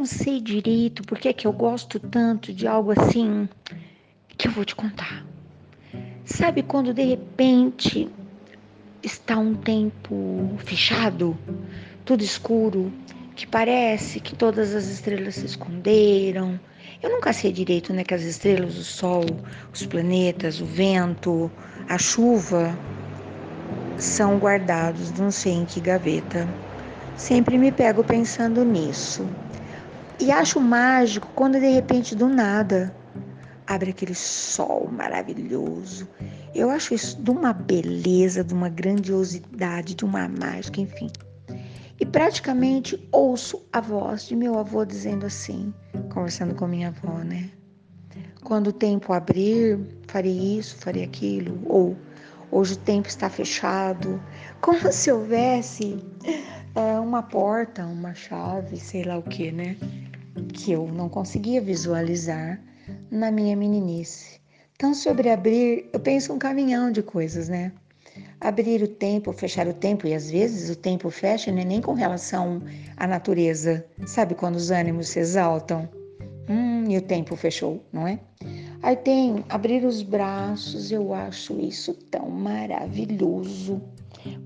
não sei direito por que eu gosto tanto de algo assim que eu vou te contar. Sabe quando de repente está um tempo fechado, tudo escuro, que parece que todas as estrelas se esconderam. Eu nunca sei direito, né, que as estrelas, o sol, os planetas, o vento, a chuva são guardados, não sei em que gaveta. Sempre me pego pensando nisso. E acho mágico quando de repente do nada abre aquele sol maravilhoso. Eu acho isso de uma beleza, de uma grandiosidade, de uma mágica, enfim. E praticamente ouço a voz de meu avô dizendo assim, conversando com minha avó, né? Quando o tempo abrir, farei isso, farei aquilo, ou hoje o tempo está fechado, como se houvesse é, uma porta, uma chave, sei lá o que, né? Que eu não conseguia visualizar na minha meninice. Então, sobre abrir, eu penso um caminhão de coisas, né? Abrir o tempo, fechar o tempo, e às vezes o tempo fecha não é nem com relação à natureza. Sabe quando os ânimos se exaltam? Hum, e o tempo fechou, não é? Aí tem abrir os braços, eu acho isso tão maravilhoso,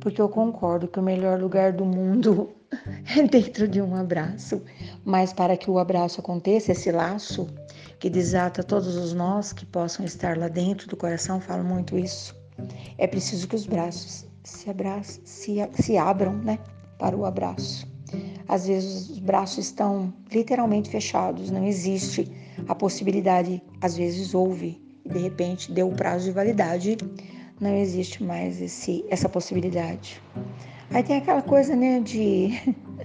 porque eu concordo que o melhor lugar do mundo dentro de um abraço. Mas para que o abraço aconteça, esse laço, que desata todos os nós que possam estar lá dentro do coração, falo muito isso. É preciso que os braços se, abracem, se, se abram né, para o abraço. Às vezes os braços estão literalmente fechados, não existe a possibilidade, às vezes houve e de repente deu o prazo de validade, não existe mais esse, essa possibilidade. Aí tem aquela coisa, né, de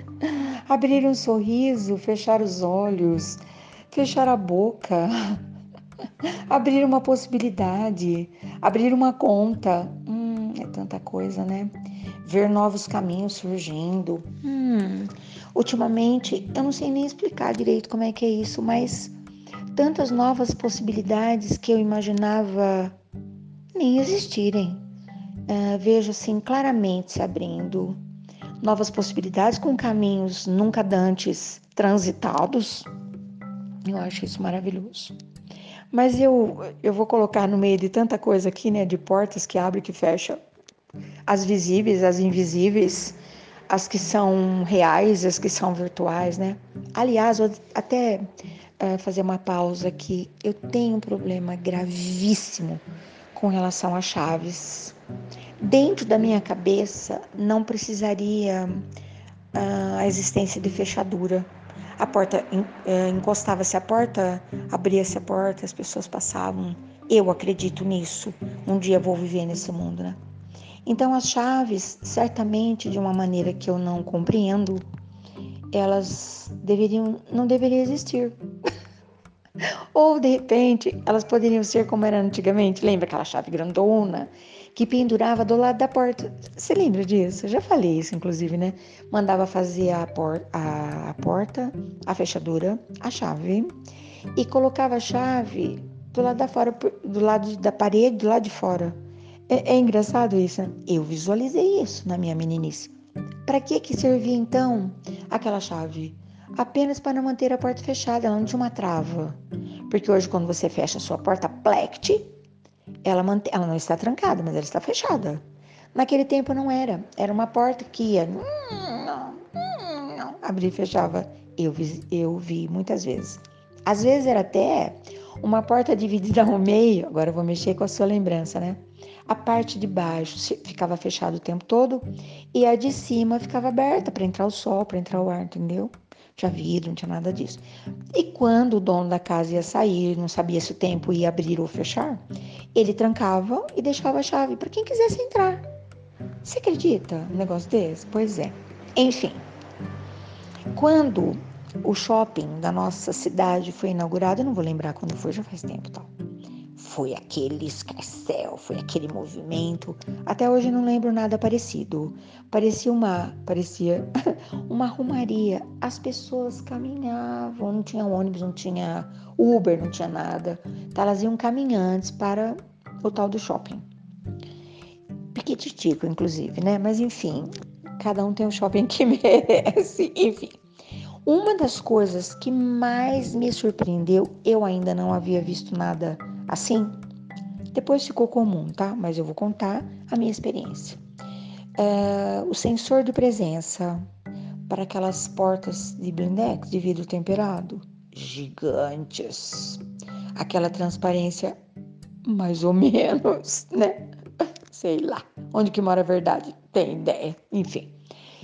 abrir um sorriso, fechar os olhos, fechar a boca, abrir uma possibilidade, abrir uma conta. Hum, é tanta coisa, né? Ver novos caminhos surgindo. Hum, ultimamente, eu não sei nem explicar direito como é que é isso, mas tantas novas possibilidades que eu imaginava nem existirem. Uh, vejo assim claramente se abrindo novas possibilidades com caminhos nunca dantes transitados. Eu acho isso maravilhoso. Mas eu, eu vou colocar no meio de tanta coisa aqui, né? De portas que abrem e que fecham. As visíveis, as invisíveis, as que são reais, as que são virtuais, né? Aliás, vou até uh, fazer uma pausa aqui. Eu tenho um problema gravíssimo com relação a chaves. Dentro da minha cabeça, não precisaria uh, a existência de fechadura a porta é, encostava-se a porta, abria-se a porta, as pessoas passavam. Eu acredito nisso. Um dia vou viver nesse mundo, né? Então as chaves, certamente de uma maneira que eu não compreendo, elas deveriam não deveriam existir. Ou de repente, elas poderiam ser como era antigamente, lembra aquela chave grandona que pendurava do lado da porta. Você lembra disso? Eu já falei isso, inclusive, né? Mandava fazer a, por a, a porta, a fechadura, a chave e colocava a chave do lado da fora, do lado da parede, do lado de fora. É, é engraçado isso, né? Eu visualizei isso na minha meninice. Para que que servia então aquela chave? Apenas para manter a porta fechada, ela não tinha uma trava. Porque hoje, quando você fecha a sua porta, plect, ela, mantém, ela não está trancada, mas ela está fechada. Naquele tempo não era. Era uma porta que ia. Hum, hum, não, abria e fechava. Eu vi, eu vi muitas vezes. Às vezes era até uma porta dividida ao meio. Agora eu vou mexer com a sua lembrança, né? A parte de baixo ficava fechada o tempo todo e a de cima ficava aberta para entrar o sol, para entrar o ar, entendeu? tinha vidro, não tinha nada disso. E quando o dono da casa ia sair, não sabia se o tempo ia abrir ou fechar, ele trancava e deixava a chave para quem quisesse entrar. Você acredita um negócio desse? Pois é. Enfim, quando o shopping da nossa cidade foi inaugurado, eu não vou lembrar quando foi, já faz tempo tal. Foi aquele escarcel, foi aquele movimento. Até hoje não lembro nada parecido. Parecia uma, parecia uma rumaria. As pessoas caminhavam, não tinha ônibus, não tinha Uber, não tinha nada. Então elas iam caminhantes para o tal do shopping. Piquititico, inclusive, né? Mas enfim, cada um tem um shopping que merece, enfim. Uma das coisas que mais me surpreendeu, eu ainda não havia visto nada assim. Depois ficou comum, tá? Mas eu vou contar a minha experiência. É, o sensor de presença para aquelas portas de blindex de vidro temperado gigantes. Aquela transparência mais ou menos, né? Sei lá. Onde que mora a verdade? Tem ideia. Enfim.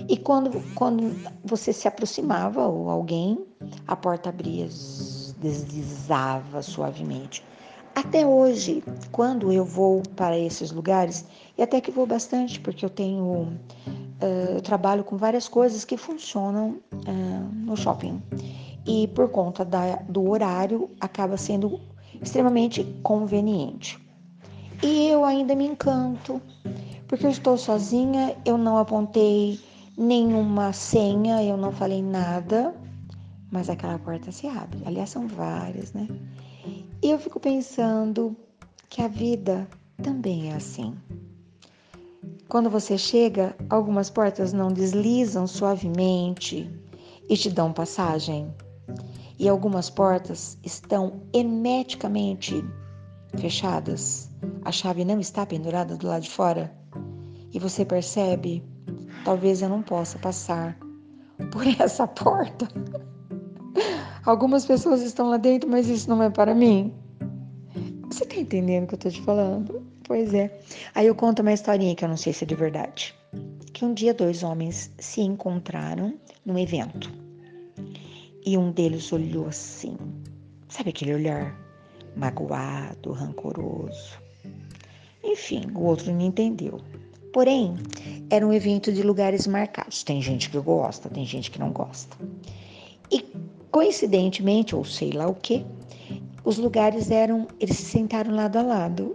E quando, quando você se aproximava ou alguém, a porta abria, deslizava suavemente. Até hoje, quando eu vou para esses lugares, e até que vou bastante, porque eu tenho, uh, eu trabalho com várias coisas que funcionam uh, no shopping. E por conta da, do horário, acaba sendo extremamente conveniente. E eu ainda me encanto, porque eu estou sozinha, eu não apontei nenhuma senha, eu não falei nada, mas aquela porta se abre. Aliás, são várias, né? E eu fico pensando que a vida também é assim. Quando você chega, algumas portas não deslizam suavemente e te dão passagem. E algumas portas estão hermeticamente fechadas. A chave não está pendurada do lado de fora. E você percebe Talvez eu não possa passar por essa porta. Algumas pessoas estão lá dentro, mas isso não é para mim. Você está entendendo o que eu estou te falando? Pois é. Aí eu conto uma historinha que eu não sei se é de verdade. Que um dia dois homens se encontraram num evento. E um deles olhou assim. Sabe aquele olhar magoado, rancoroso? Enfim, o outro não entendeu. Porém, era um evento de lugares marcados. Tem gente que gosta, tem gente que não gosta. Coincidentemente, ou sei lá o que, os lugares eram, eles se sentaram lado a lado.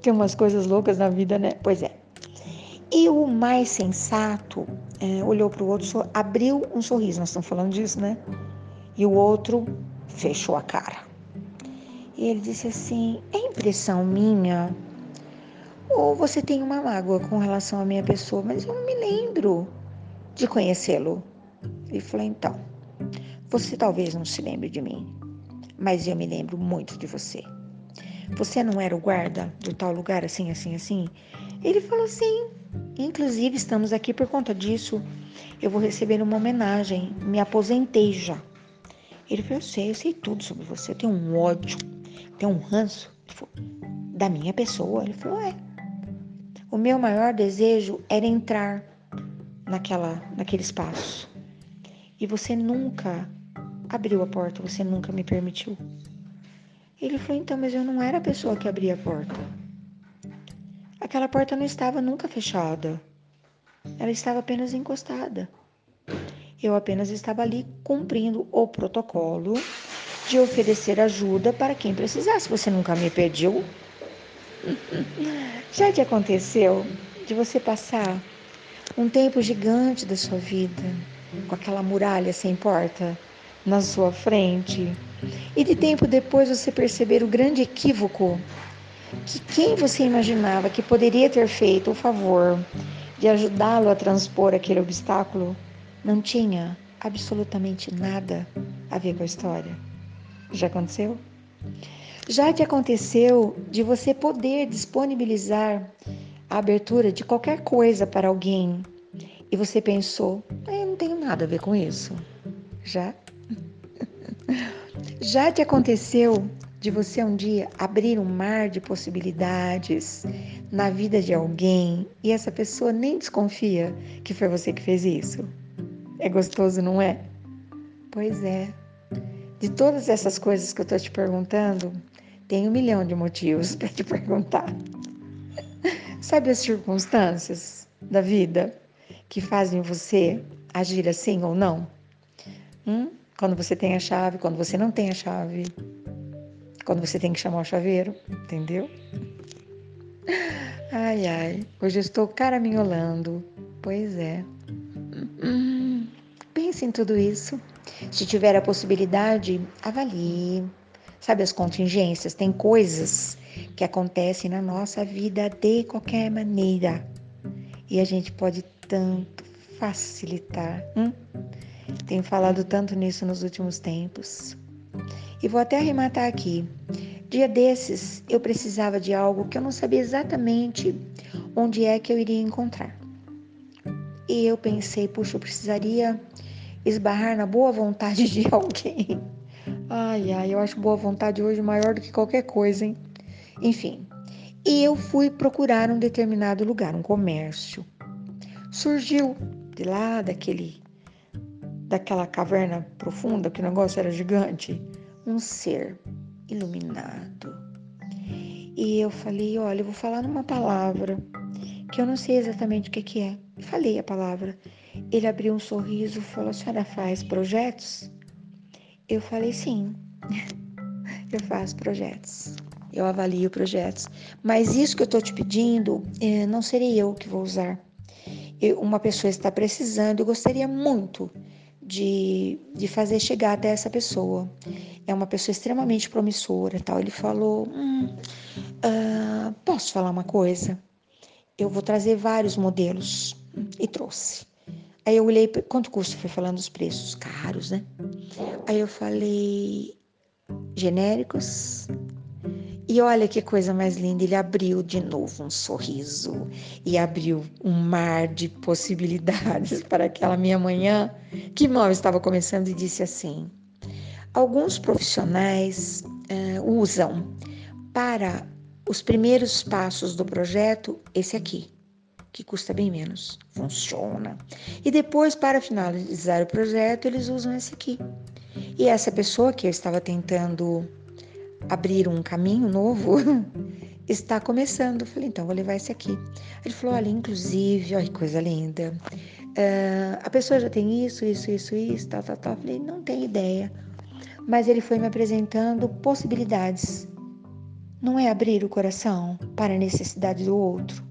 Tem umas coisas loucas na vida, né? Pois é. E o mais sensato é, olhou para o outro, abriu um sorriso. Nós estamos falando disso, né? E o outro fechou a cara. E ele disse assim: é impressão minha ou você tem uma mágoa com relação à minha pessoa, mas eu não me lembro de conhecê-lo. Ele falou: então, você talvez não se lembre de mim, mas eu me lembro muito de você. Você não era o guarda do tal lugar assim, assim, assim? Ele falou: sim. Inclusive, estamos aqui por conta disso. Eu vou receber uma homenagem. Me aposentei já. Ele falou: eu sei, eu sei tudo sobre você. Eu tenho um ódio, tenho um ranço falou, da minha pessoa. Ele falou: é. O meu maior desejo era entrar naquela, naquele espaço. E você nunca abriu a porta, você nunca me permitiu. Ele falou: então, mas eu não era a pessoa que abria a porta. Aquela porta não estava nunca fechada. Ela estava apenas encostada. Eu apenas estava ali cumprindo o protocolo de oferecer ajuda para quem precisasse. Você nunca me pediu Já te aconteceu de você passar um tempo gigante da sua vida com aquela muralha sem porta na sua frente e de tempo depois você perceber o grande equívoco que quem você imaginava que poderia ter feito o favor de ajudá-lo a transpor aquele obstáculo não tinha absolutamente nada a ver com a história. Já aconteceu? Já te aconteceu de você poder disponibilizar a abertura de qualquer coisa para alguém e você pensou, ah, eu não tenho nada a ver com isso? Já? Já te aconteceu de você um dia abrir um mar de possibilidades na vida de alguém e essa pessoa nem desconfia que foi você que fez isso? É gostoso, não é? Pois é. De todas essas coisas que eu estou te perguntando, tem um milhão de motivos para te perguntar. Sabe as circunstâncias da vida que fazem você agir assim ou não? Hum? Quando você tem a chave, quando você não tem a chave, quando você tem que chamar o chaveiro, entendeu? Ai, ai, hoje eu estou caraminholando. Pois é. Hum, pense em tudo isso. Se tiver a possibilidade, avalie, Sabe as contingências? Tem coisas que acontecem na nossa vida de qualquer maneira. E a gente pode tanto facilitar. Hum? Tenho falado tanto nisso nos últimos tempos. E vou até arrematar aqui. Dia desses, eu precisava de algo que eu não sabia exatamente onde é que eu iria encontrar. E eu pensei, puxa, eu precisaria esbarrar na boa vontade de alguém. Ai, ai, eu acho boa vontade hoje maior do que qualquer coisa, hein? Enfim, e eu fui procurar um determinado lugar, um comércio. Surgiu de lá daquele daquela caverna profunda, que o negócio era gigante, um ser iluminado. E eu falei, olha, eu vou falar numa palavra que eu não sei exatamente o que, que é. Falei a palavra. Ele abriu um sorriso e falou: A senhora faz projetos? Eu falei: Sim, eu faço projetos. Eu avalio projetos. Mas isso que eu estou te pedindo, é, não serei eu que vou usar. Eu, uma pessoa está precisando, eu gostaria muito de, de fazer chegar até essa pessoa. É uma pessoa extremamente promissora, tal. Ele falou: hum, uh, posso falar uma coisa? Eu vou trazer vários modelos e trouxe. Aí eu olhei quanto custa, foi falando os preços caros, né? Aí eu falei genéricos, e olha que coisa mais linda, ele abriu de novo um sorriso e abriu um mar de possibilidades para aquela minha manhã que mal estava começando e disse assim: alguns profissionais uh, usam para os primeiros passos do projeto esse aqui, que custa bem menos, funciona. E depois, para finalizar o projeto, eles usam esse aqui. E essa pessoa que eu estava tentando abrir um caminho novo, está começando. Eu falei, então vou levar esse aqui. Ele falou, olha, inclusive, olha que coisa linda. Uh, a pessoa já tem isso, isso, isso, isso, tal, tal, tal. Eu falei, não tem ideia. Mas ele foi me apresentando possibilidades. Não é abrir o coração para a necessidade do outro.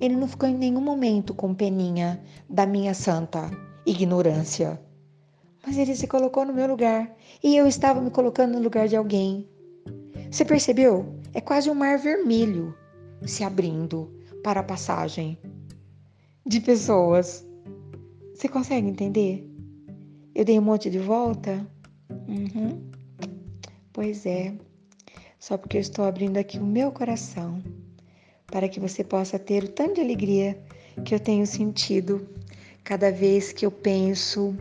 Ele não ficou em nenhum momento com peninha da minha santa ignorância mas ele se colocou no meu lugar e eu estava me colocando no lugar de alguém. Você percebeu? É quase um mar vermelho se abrindo para a passagem de pessoas. Você consegue entender? Eu dei um monte de volta? Uhum. Pois é, só porque eu estou abrindo aqui o meu coração para que você possa ter o tanto de alegria que eu tenho sentido cada vez que eu penso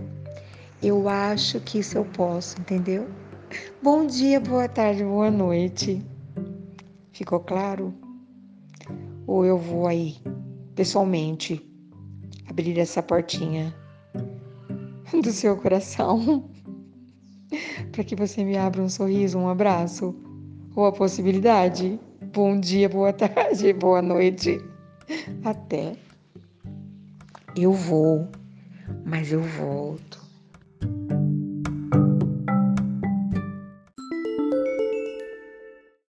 eu acho que isso eu posso, entendeu? Bom dia, boa tarde, boa noite. Ficou claro? Ou eu vou aí, pessoalmente, abrir essa portinha do seu coração para que você me abra um sorriso, um abraço ou a possibilidade? Bom dia, boa tarde, boa noite. Até. Eu vou, mas eu volto.